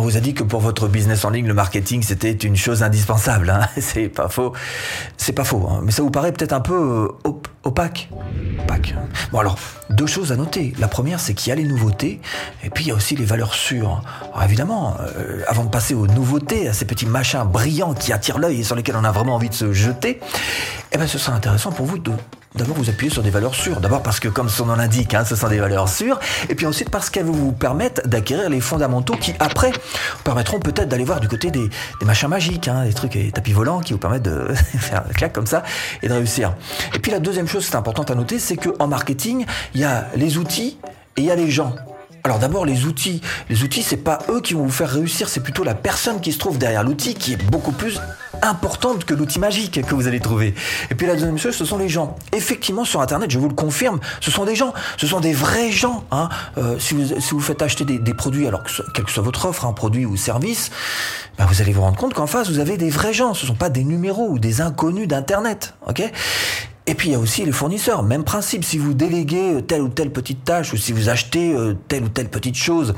On vous a dit que pour votre business en ligne, le marketing, c'était une chose indispensable. Hein c'est pas faux. C'est pas faux. Hein mais ça vous paraît peut-être un peu euh, opaque? Opaque. Bon alors, deux choses à noter. La première, c'est qu'il y a les nouveautés, et puis il y a aussi les valeurs sûres. Alors évidemment, euh, avant de passer aux nouveautés, à ces petits machins brillants qui attirent l'œil et sur lesquels on a vraiment envie de se jeter, eh ben ce sera intéressant pour vous de D'abord, vous appuyez sur des valeurs sûres. D'abord parce que, comme son nom l'indique, hein, ce sont des valeurs sûres. Et puis ensuite parce qu'elles vous permettent d'acquérir les fondamentaux qui, après, vous permettront peut-être d'aller voir du côté des, machins magiques, hein, des trucs, des tapis volants qui vous permettent de faire un clac comme ça et de réussir. Et puis la deuxième chose qui est importante à noter, c'est qu'en marketing, il y a les outils et il y a les gens. Alors d'abord les outils. Les outils, c'est pas eux qui vont vous faire réussir, c'est plutôt la personne qui se trouve derrière l'outil qui est beaucoup plus importante que l'outil magique que vous allez trouver. Et puis la deuxième chose, ce sont les gens. Effectivement, sur Internet, je vous le confirme, ce sont des gens, ce sont des vrais gens. Hein. Euh, si, vous, si vous faites acheter des, produits, alors que, quelle que soit votre offre, un produit ou service, bah, vous allez vous rendre compte qu'en face, vous avez des vrais gens. Ce ne sont pas des numéros ou des inconnus d'Internet. et puis il y a aussi les fournisseurs, même principe, si vous déléguez telle ou telle petite tâche ou si vous achetez euh, telle ou telle petite chose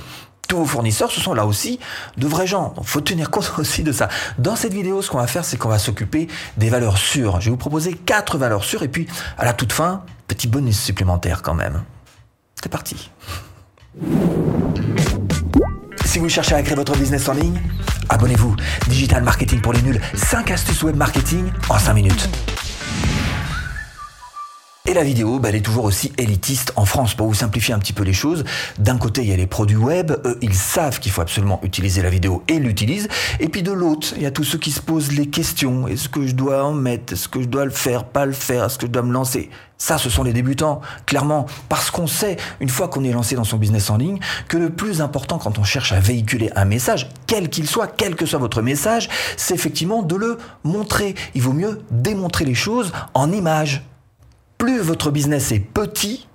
tous vos fournisseurs, ce sont là aussi de vrais gens. Donc, faut tenir compte aussi de ça. Dans cette vidéo, ce qu'on va faire, c'est qu'on va s'occuper des valeurs sûres. Je vais vous proposer quatre valeurs sûres et puis, à la toute fin, petit bonus supplémentaire quand même. C'est parti. Si vous cherchez à créer votre business en ligne, abonnez-vous. Digital Marketing pour les nuls. 5 astuces web marketing en 5 minutes. Et la vidéo, bah, elle est toujours aussi élitiste en France. Pour vous simplifier un petit peu les choses, d'un côté, il y a les produits web, eux, ils savent qu'il faut absolument utiliser la vidéo et l'utilisent. Et puis de l'autre, il y a tous ceux qui se posent les questions. Est-ce que je dois en mettre? Est-ce que je dois le faire? Pas le faire? Est-ce que je dois me lancer? Ça, ce sont les débutants, clairement, parce qu'on sait, une fois qu'on est lancé dans son business en ligne, que le plus important quand on cherche à véhiculer un message, quel qu'il soit, quel que soit votre message, c'est effectivement de le montrer. Il vaut mieux démontrer les choses en images plus votre business est petit,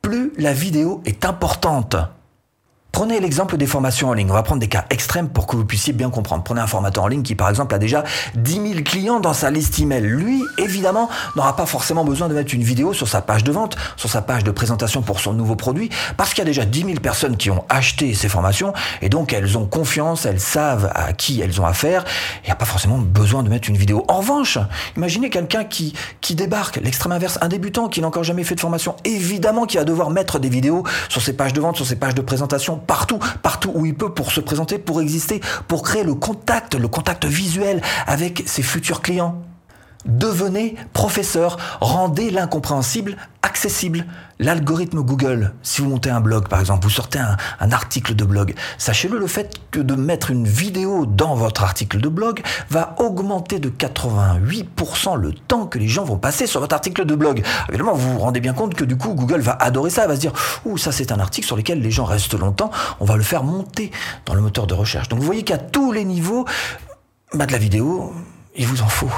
plus la vidéo est importante. Prenez l'exemple des formations en ligne. On va prendre des cas extrêmes pour que vous puissiez bien comprendre. Prenez un formateur en ligne qui, par exemple, a déjà 10 000 clients dans sa liste email. Lui, évidemment, n'aura pas forcément besoin de mettre une vidéo sur sa page de vente, sur sa page de présentation pour son nouveau produit, parce qu'il y a déjà 10 000 personnes qui ont acheté ces formations, et donc elles ont confiance, elles savent à qui elles ont affaire. Il n'y a pas forcément besoin de mettre une vidéo. En revanche, imaginez quelqu'un qui, qui débarque, l'extrême inverse, un débutant qui n'a encore jamais fait de formation. Évidemment qu'il va devoir mettre des vidéos sur ses pages de vente, sur ses pages de présentation, partout, partout où il peut pour se présenter, pour exister, pour créer le contact, le contact visuel avec ses futurs clients. Devenez professeur, rendez l'incompréhensible accessible. L'algorithme Google, si vous montez un blog par exemple, vous sortez un, article de blog, sachez-le, le fait que de mettre une vidéo dans votre article de blog va augmenter de 88% le temps que les gens vont passer sur votre article de blog. Évidemment, vous vous rendez bien compte que du coup, Google va adorer ça, va se dire, ouh, ça c'est un article sur lequel les gens restent longtemps, on va le faire monter dans le moteur de recherche. Donc vous voyez qu'à tous les niveaux, bah, de la vidéo, il vous en faut.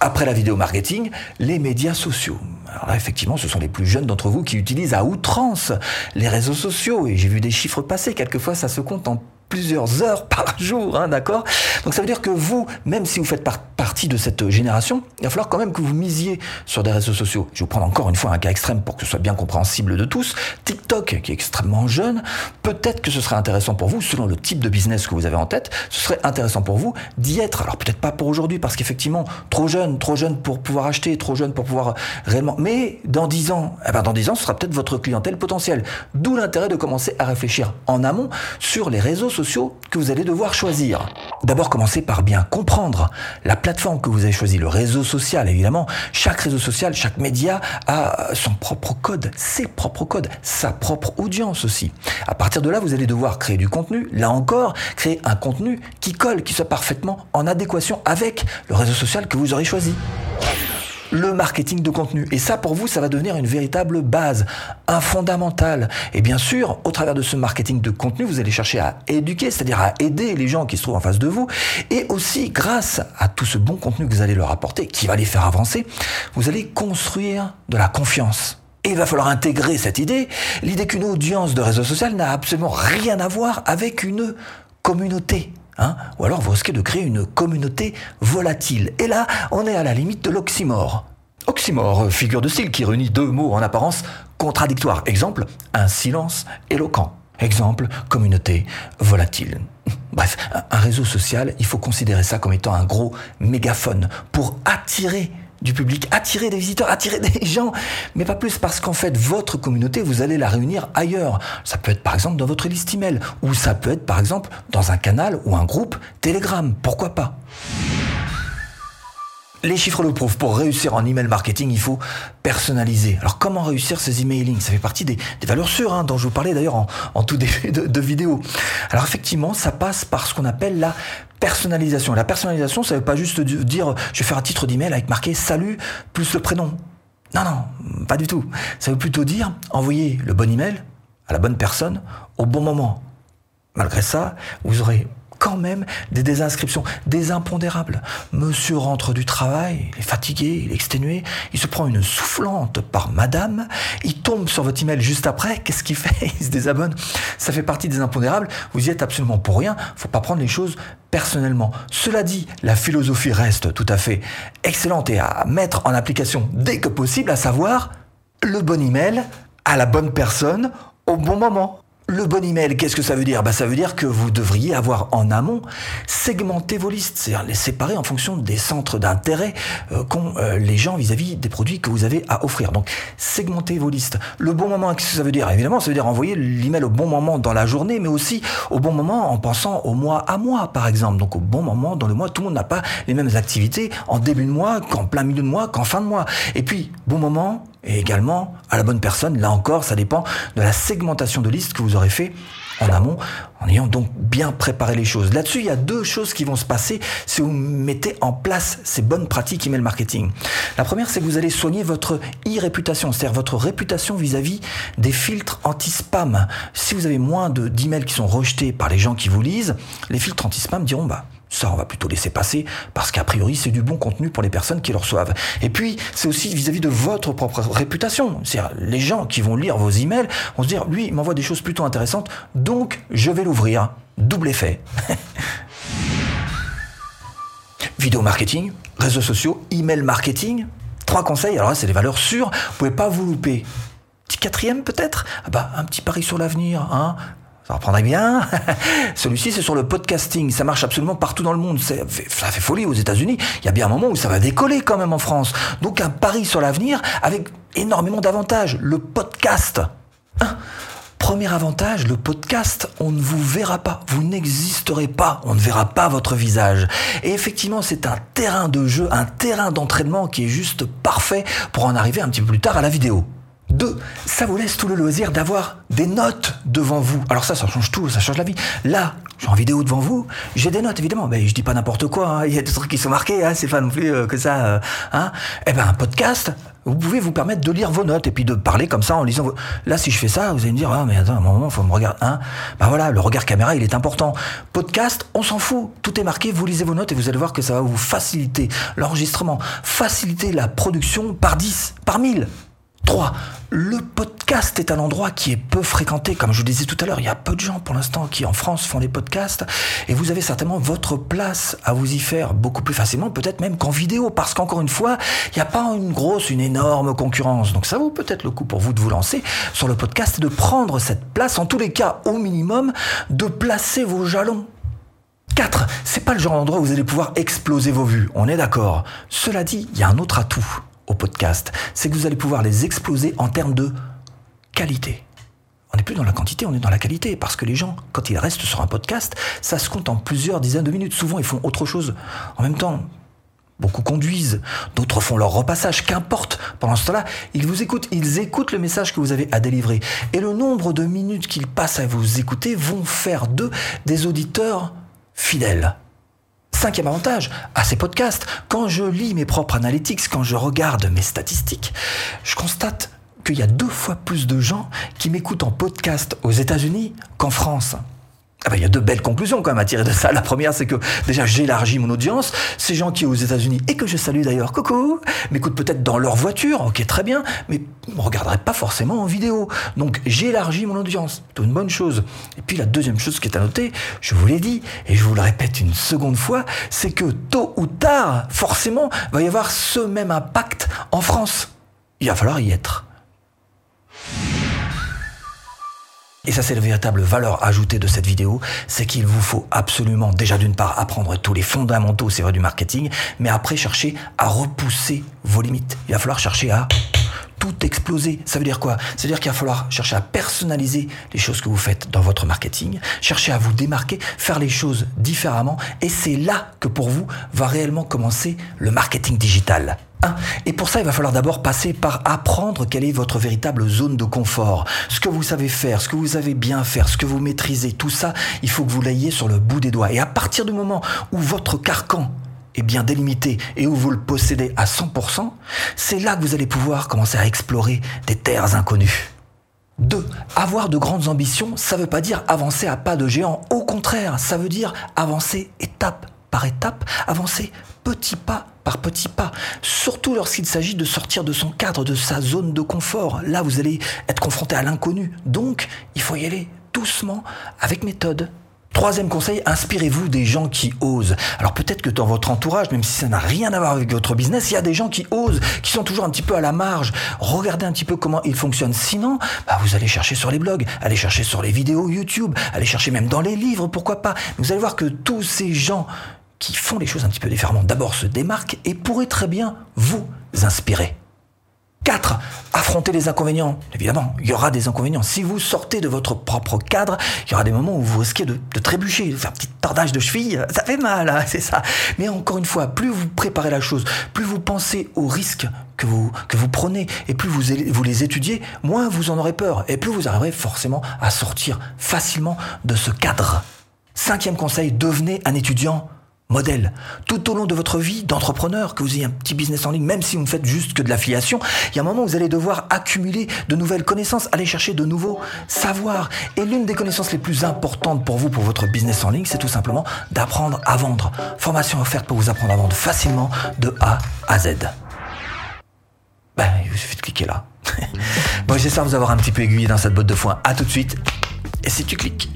Après la vidéo marketing, les médias sociaux. Alors effectivement, ce sont les plus jeunes d'entre vous qui utilisent à outrance les réseaux sociaux. Et j'ai vu des chiffres passer. Quelquefois, ça se compte en plusieurs heures par jour, hein, d'accord Donc ça veut dire que vous, même si vous faites partie de cette génération, il va falloir quand même que vous misiez sur des réseaux sociaux. Je vais vous prendre encore une fois un cas extrême pour que ce soit bien compréhensible de tous. TikTok, qui est extrêmement jeune, peut-être que ce serait intéressant pour vous, selon le type de business que vous avez en tête, ce serait intéressant pour vous d'y être. Alors peut-être pas pour aujourd'hui, parce qu'effectivement, trop jeune, trop jeune pour pouvoir acheter, trop jeune pour pouvoir réellement... Mais dans 10 ans, eh ben dans 10 ans, ce sera peut-être votre clientèle potentielle. D'où l'intérêt de commencer à réfléchir en amont sur les réseaux sociaux que vous allez devoir choisir. D'abord, commencez par bien comprendre la plateforme que vous avez choisie, le réseau social évidemment. Chaque réseau social, chaque média a son propre code, ses propres codes, sa propre audience aussi. À partir de là, vous allez devoir créer du contenu. Là encore, créer un contenu qui colle, qui soit parfaitement en adéquation avec le réseau social que vous aurez choisi le marketing de contenu. Et ça, pour vous, ça va devenir une véritable base, un fondamental. Et bien sûr, au travers de ce marketing de contenu, vous allez chercher à éduquer, c'est-à-dire à aider les gens qui se trouvent en face de vous. Et aussi, grâce à tout ce bon contenu que vous allez leur apporter, qui va les faire avancer, vous allez construire de la confiance. Et il va falloir intégrer cette idée, l'idée qu'une audience de réseau social n'a absolument rien à voir avec une communauté. Hein Ou alors vous risquez de créer une communauté volatile. Et là, on est à la limite de l'oxymore. Oxymore, figure de style qui réunit deux mots en apparence contradictoires. Exemple, un silence éloquent. Exemple, communauté volatile. Bref, un réseau social, il faut considérer ça comme étant un gros mégaphone pour attirer du public, attirer des visiteurs, attirer des gens, mais pas plus parce qu'en fait votre communauté, vous allez la réunir ailleurs. Ça peut être par exemple dans votre liste email, ou ça peut être par exemple dans un canal ou un groupe Telegram, pourquoi pas? Les chiffres le prouvent. Pour réussir en email marketing, il faut personnaliser. Alors, comment réussir ces emailing Ça fait partie des, valeurs sûres, hein, dont je vous parlais d'ailleurs en, tout début de, vidéo. Alors, effectivement, ça passe par ce qu'on appelle la personnalisation. La personnalisation, ça ne veut pas juste dire je vais faire un titre d'email avec marqué salut plus le prénom. Non, non, pas du tout. Ça veut plutôt dire envoyer le bon email à la bonne personne au bon moment. Malgré ça, vous aurez quand même des désinscriptions, des impondérables. Monsieur rentre du travail, il est fatigué, il est exténué, il se prend une soufflante par madame, il tombe sur votre email juste après, qu'est-ce qu'il fait? Il se désabonne. Ça fait partie des impondérables, vous y êtes absolument pour rien, faut pas prendre les choses personnellement. Cela dit, la philosophie reste tout à fait excellente et à mettre en application dès que possible, à savoir le bon email à la bonne personne au bon moment. Le bon email, qu'est-ce que ça veut dire? Bah, Ça veut dire que vous devriez avoir en amont segmenté vos listes, c'est-à-dire les séparer en fonction des centres d'intérêt euh, qu'ont euh, les gens vis-à-vis des produits que vous avez à offrir. Donc, segmenter vos listes. Le bon moment, qu'est-ce que ça veut dire? Évidemment, ça veut dire envoyer l'email au bon moment dans la journée, mais aussi au bon moment en pensant au mois à mois, par exemple. Donc, au bon moment dans le mois, tout le monde n'a pas les mêmes activités en début de mois, qu'en plein milieu de mois, qu'en fin de mois. Et puis, bon moment et également à la bonne personne. Là encore, ça dépend de la segmentation de liste que vous aurez fait en amont, en ayant donc bien préparé les choses. Là-dessus, il y a deux choses qui vont se passer si vous mettez en place ces bonnes pratiques email marketing. La première, c'est que vous allez soigner votre e-réputation, c'est-à-dire votre réputation vis-à-vis des filtres anti-spam. Si vous avez moins d'emails qui sont rejetés par les gens qui vous lisent, les filtres anti-spam diront, bah, ça, on va plutôt laisser passer parce qu'a priori, c'est du bon contenu pour les personnes qui le reçoivent. Et puis, c'est aussi vis-à-vis de votre propre réputation. C'est-à-dire, les gens qui vont lire vos emails vont se dire, lui, il m'envoie des choses plutôt intéressantes, donc je vais l'ouvrir. Double effet. Vidéo marketing, réseaux sociaux, email marketing. Trois conseils. Alors là, c'est des valeurs sûres. Vous pouvez pas vous louper. Petit quatrième peut-être? Ah bah, Un petit pari sur l'avenir. Hein? Ça reprendrait bien. Celui-ci, c'est sur le podcasting. Ça marche absolument partout dans le monde. Ça fait folie aux États-Unis. Il y a bien un moment où ça va décoller quand même en France. Donc un pari sur l'avenir avec énormément d'avantages. Le podcast. Hein? Premier avantage, le podcast, on ne vous verra pas, vous n'existerez pas, on ne verra pas votre visage. Et effectivement, c'est un terrain de jeu, un terrain d'entraînement qui est juste parfait pour en arriver un petit peu plus tard à la vidéo. Deux, ça vous laisse tout le loisir d'avoir des notes devant vous. Alors ça, ça change tout, ça change la vie. Là, suis en vidéo devant vous, j'ai des notes évidemment, mais je dis pas n'importe quoi, hein. il y a des trucs qui sont marqués, hein. c'est pas non plus euh, que ça. Euh, hein. Eh ben un podcast, vous pouvez vous permettre de lire vos notes et puis de parler comme ça en lisant. Vos... Là, si je fais ça, vous allez me dire ah mais attends, un moment, faut me regarder. Hein ben voilà, le regard caméra, il est important. Podcast, on s'en fout, tout est marqué, vous lisez vos notes et vous allez voir que ça va vous faciliter l'enregistrement, faciliter la production par 10, par 1000. 3. Le podcast est un endroit qui est peu fréquenté. Comme je vous disais tout à l'heure, il y a peu de gens pour l'instant qui en France font des podcasts. Et vous avez certainement votre place à vous y faire beaucoup plus facilement, peut-être même qu'en vidéo. Parce qu'encore une fois, il n'y a pas une grosse, une énorme concurrence. Donc ça vaut peut-être le coup pour vous de vous lancer sur le podcast et de prendre cette place. En tous les cas, au minimum, de placer vos jalons. 4. C'est pas le genre d'endroit où vous allez pouvoir exploser vos vues. On est d'accord. Cela dit, il y a un autre atout au podcast, c'est que vous allez pouvoir les exploser en termes de qualité. On n'est plus dans la quantité, on est dans la qualité. Parce que les gens, quand ils restent sur un podcast, ça se compte en plusieurs dizaines de minutes. Souvent, ils font autre chose en même temps. Beaucoup conduisent, d'autres font leur repassage, qu'importe. Pendant ce temps-là, ils vous écoutent, ils écoutent le message que vous avez à délivrer. Et le nombre de minutes qu'ils passent à vous écouter vont faire d'eux des auditeurs fidèles. Cinquième avantage à ces podcasts, quand je lis mes propres analytics, quand je regarde mes statistiques, je constate qu'il y a deux fois plus de gens qui m'écoutent en podcast aux États-Unis qu'en France. Ah ben, il y a deux belles conclusions quand même à tirer de ça. La première, c'est que déjà j'élargis mon audience. Ces gens qui aux États-Unis et que je salue d'ailleurs, coucou, m'écoutent peut-être dans leur voiture, ok très bien, mais ne me regarderaient pas forcément en vidéo. Donc j'élargis mon audience, c'est une bonne chose. Et puis la deuxième chose qui est à noter, je vous l'ai dit et je vous le répète une seconde fois, c'est que tôt ou tard, forcément, va y avoir ce même impact en France. Il va falloir y être. Et ça, c'est la véritable valeur ajoutée de cette vidéo, c'est qu'il vous faut absolument, déjà d'une part, apprendre tous les fondamentaux, c'est vrai, du marketing, mais après, chercher à repousser vos limites. Il va falloir chercher à tout exploser. Ça veut dire quoi? Ça veut dire qu'il va falloir chercher à personnaliser les choses que vous faites dans votre marketing, chercher à vous démarquer, faire les choses différemment, et c'est là que pour vous va réellement commencer le marketing digital. Et pour ça, il va falloir d'abord passer par apprendre quelle est votre véritable zone de confort. Ce que vous savez faire, ce que vous savez bien faire, ce que vous maîtrisez, tout ça, il faut que vous l'ayez sur le bout des doigts. Et à partir du moment où votre carcan est bien délimité et où vous le possédez à 100%, c'est là que vous allez pouvoir commencer à explorer des terres inconnues. 2. Avoir de grandes ambitions, ça ne veut pas dire avancer à pas de géant. Au contraire, ça veut dire avancer étape par étape, avancer petit pas par petit pas, surtout lorsqu'il s'agit de sortir de son cadre, de sa zone de confort. Là, vous allez être confronté à l'inconnu. Donc, il faut y aller doucement, avec méthode. Troisième conseil, inspirez-vous des gens qui osent. Alors peut-être que dans votre entourage, même si ça n'a rien à voir avec votre business, il y a des gens qui osent, qui sont toujours un petit peu à la marge. Regardez un petit peu comment ils fonctionnent. Sinon, bah, vous allez chercher sur les blogs, allez chercher sur les vidéos YouTube, allez chercher même dans les livres, pourquoi pas. Vous allez voir que tous ces gens qui font les choses un petit peu différemment, d'abord se démarquent et pourraient très bien vous inspirer. 4. Affronter les inconvénients. Évidemment, il y aura des inconvénients. Si vous sortez de votre propre cadre, il y aura des moments où vous risquez de, trébucher, de faire un petit tordage de cheville. Ça fait mal, hein, c'est ça. Mais encore une fois, plus vous préparez la chose, plus vous pensez aux risques que vous, que prenez, et plus vous, vous les étudiez, moins vous en aurez peur, et plus vous arriverez forcément à sortir facilement de ce cadre. Cinquième conseil, devenez un étudiant modèle. Tout au long de votre vie d'entrepreneur, que vous ayez un petit business en ligne, même si vous ne faites juste que de l'affiliation, il y a un moment où vous allez devoir accumuler de nouvelles connaissances, aller chercher de nouveaux savoirs. Et l'une des connaissances les plus importantes pour vous, pour votre business en ligne, c'est tout simplement d'apprendre à vendre. Formation offerte pour vous apprendre à vendre facilement de A à Z. Ben, il suffit de cliquer là. bon, j'espère vous avoir un petit peu aiguillé dans cette botte de foin. À tout de suite. Et si tu cliques.